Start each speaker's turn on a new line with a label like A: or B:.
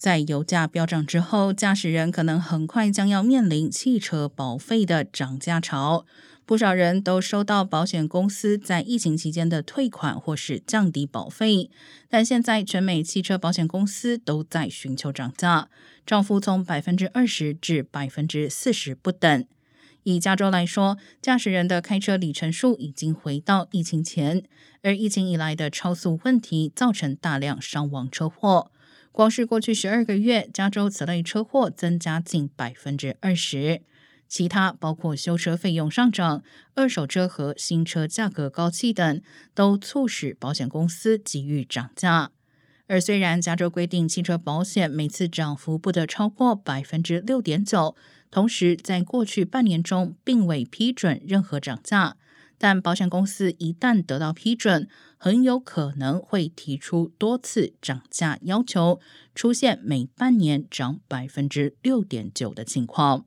A: 在油价飙涨之后，驾驶人可能很快将要面临汽车保费的涨价潮。不少人都收到保险公司在疫情期间的退款或是降低保费，但现在全美汽车保险公司都在寻求涨价，涨幅从百分之二十至百分之四十不等。以加州来说，驾驶人的开车里程数已经回到疫情前，而疫情以来的超速问题造成大量伤亡车祸。光是过去十二个月，加州此类车祸增加近百分之二十。其他包括修车费用上涨、二手车和新车价格高企等，都促使保险公司急于涨价。而虽然加州规定汽车保险每次涨幅不得超过百分之六点九，同时在过去半年中并未批准任何涨价，但保险公司一旦得到批准，很有可能会提出多次涨价要求，出现每半年涨百分之六点九的情况。